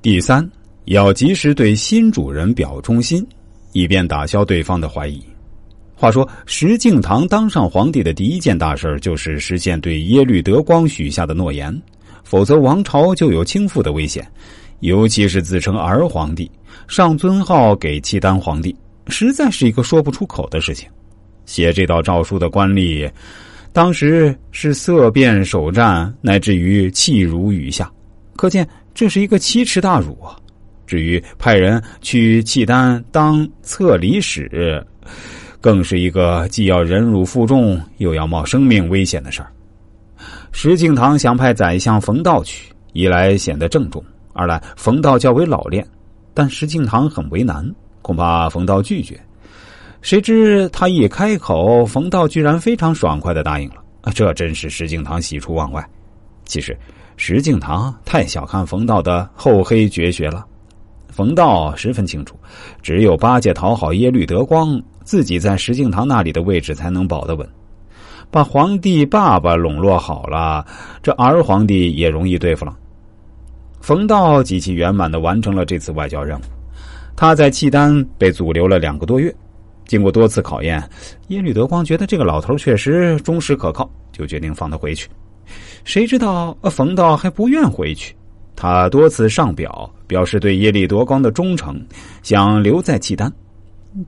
第三，要及时对新主人表忠心，以便打消对方的怀疑。话说，石敬瑭当上皇帝的第一件大事就是实现对耶律德光许下的诺言，否则王朝就有倾覆的危险。尤其是自称儿皇帝，上尊号给契丹皇帝，实在是一个说不出口的事情。写这道诏书的官吏，当时是色变首战，乃至于气如雨下，可见这是一个奇耻大辱啊！至于派人去契丹当册礼使。更是一个既要忍辱负重，又要冒生命危险的事儿。石敬瑭想派宰相冯道去，一来显得郑重，二来冯道较为老练，但石敬瑭很为难，恐怕冯道拒绝。谁知他一开口，冯道居然非常爽快的答应了，这真是石敬瑭喜出望外。其实，石敬瑭太小看冯道的厚黑绝学了。冯道十分清楚，只有八戒讨好耶律德光。自己在石敬瑭那里的位置才能保得稳，把皇帝爸爸笼络好了，这儿皇帝也容易对付了。冯道极其圆满的完成了这次外交任务，他在契丹被阻留了两个多月，经过多次考验，耶律德光觉得这个老头确实忠实可靠，就决定放他回去。谁知道冯道还不愿回去，他多次上表表示对耶律德光的忠诚，想留在契丹。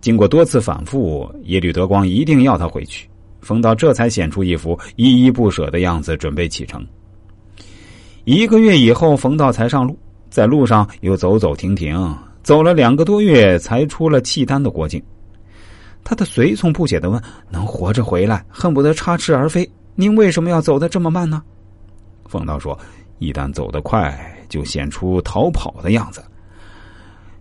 经过多次反复，耶律德光一定要他回去，冯道这才显出一副依依不舍的样子，准备启程。一个月以后，冯道才上路，在路上又走走停停，走了两个多月，才出了契丹的国境。他的随从不解的问：“能活着回来，恨不得插翅而飞，您为什么要走的这么慢呢？”冯道说：“一旦走得快，就显出逃跑的样子。”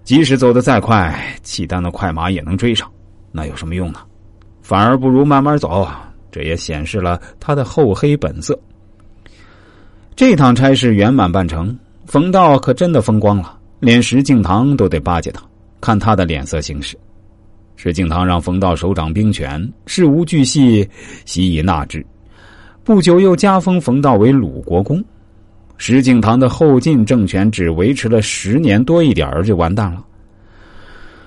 即使走得再快，契丹的快马也能追上，那有什么用呢？反而不如慢慢走，这也显示了他的厚黑本色。这趟差事圆满办成，冯道可真的风光了，连石敬瑭都得巴结他，看他的脸色行事。石敬瑭让冯道手掌兵权，事无巨细，悉以纳之。不久又加封冯道为鲁国公。石敬瑭的后晋政权只维持了十年多一点儿就完蛋了。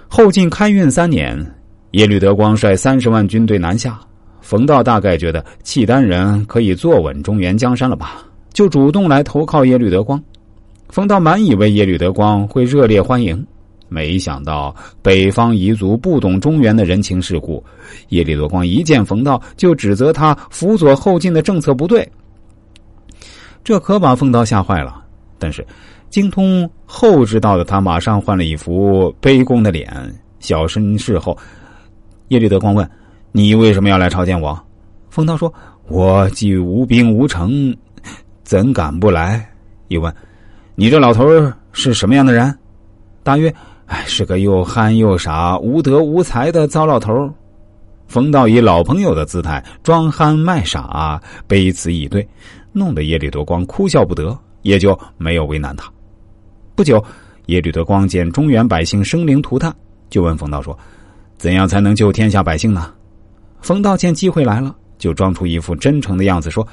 后晋开运三年，耶律德光率三十万军队南下，冯道大概觉得契丹人可以坐稳中原江山了吧，就主动来投靠耶律德光。冯道满以为耶律德光会热烈欢迎，没想到北方彝族不懂中原的人情世故，耶律德光一见冯道就指责他辅佐后晋的政策不对。这可把冯道吓坏了，但是精通后之道的他马上换了一副卑躬的脸，小声侍候。耶律德光问：“你为什么要来朝见我？”冯道说：“我既无兵无城，怎敢不来？”又问：“你这老头是什么样的人？”大约：“哎，是个又憨又傻、无德无才的糟老头。”冯道以老朋友的姿态装憨卖傻，卑辞以对。弄得耶律德光哭笑不得，也就没有为难他。不久，耶律德光见中原百姓生灵涂炭，就问冯道说：“怎样才能救天下百姓呢？”冯道见机会来了，就装出一副真诚的样子说：“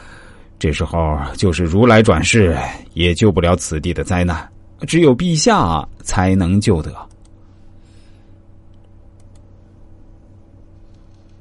这时候就是如来转世，也救不了此地的灾难，只有陛下才能救得。”